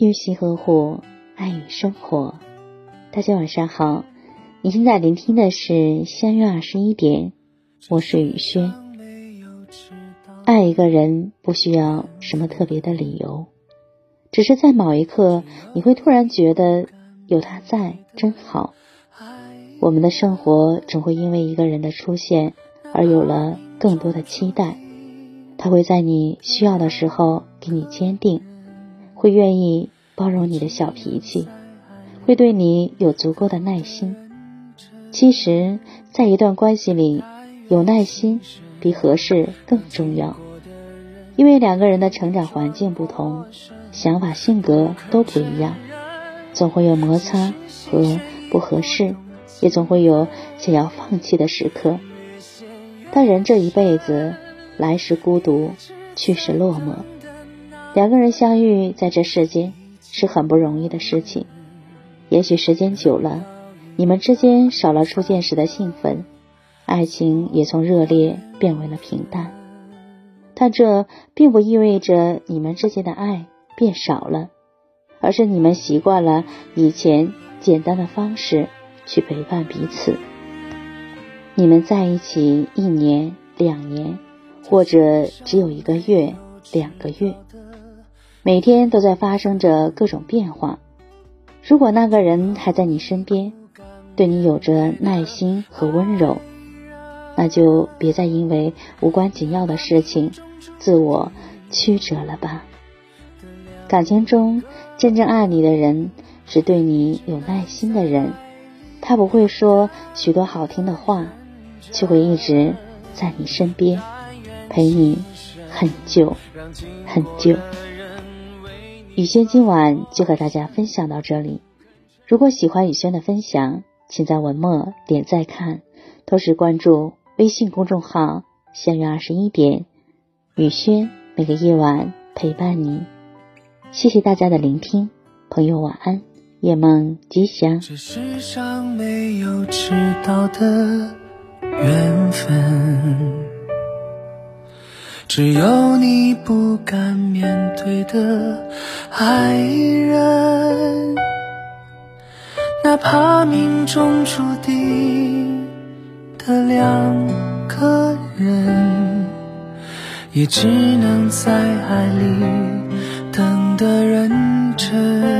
用心呵护，爱与生活。大家晚上好，你现在聆听的是相约二十一点，我是雨轩。爱一个人不需要什么特别的理由，只是在某一刻，你会突然觉得有他在真好。我们的生活总会因为一个人的出现而有了更多的期待，他会在你需要的时候给你坚定。会愿意包容你的小脾气，会对你有足够的耐心。其实，在一段关系里，有耐心比合适更重要。因为两个人的成长环境不同，想法性格都不一样，总会有摩擦和不合适，也总会有想要放弃的时刻。但人这一辈子，来时孤独，去时落寞。两个人相遇在这世间是很不容易的事情，也许时间久了，你们之间少了初见时的兴奋，爱情也从热烈变为了平淡。但这并不意味着你们之间的爱变少了，而是你们习惯了以前简单的方式去陪伴彼此。你们在一起一年、两年，或者只有一个月、两个月。每天都在发生着各种变化。如果那个人还在你身边，对你有着耐心和温柔，那就别再因为无关紧要的事情自我曲折了吧。感情中真正爱你的人是对你有耐心的人，他不会说许多好听的话，却会一直在你身边陪你很久很久。雨轩今晚就和大家分享到这里。如果喜欢雨轩的分享，请在文末点赞看，同时关注微信公众号“相约二十一点”，雨轩每个夜晚陪伴你。谢谢大家的聆听，朋友晚安，夜梦吉祥。这世上没有迟到的缘分。只有你不敢面对的爱人，哪怕命中注定的两个人，也只能在爱里等得认真。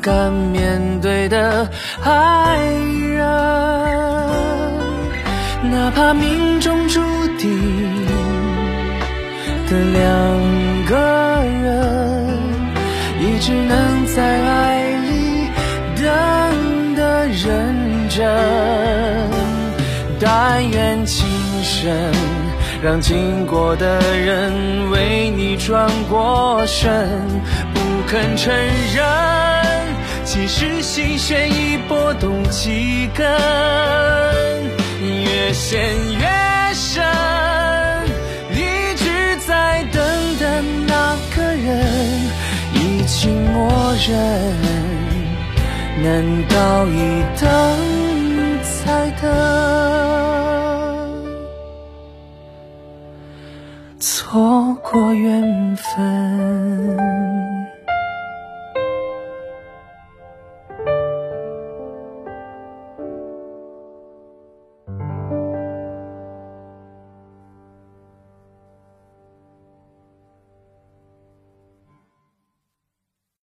敢面对的爱人。哪怕命中注定的两个人，也只能在爱里等的认真。但愿情深，让经过的人为你转过身，不肯承认，其实心弦已拨动几根，越陷越深。一直在等的那个人，已经默认，难道一等再等？错过缘分。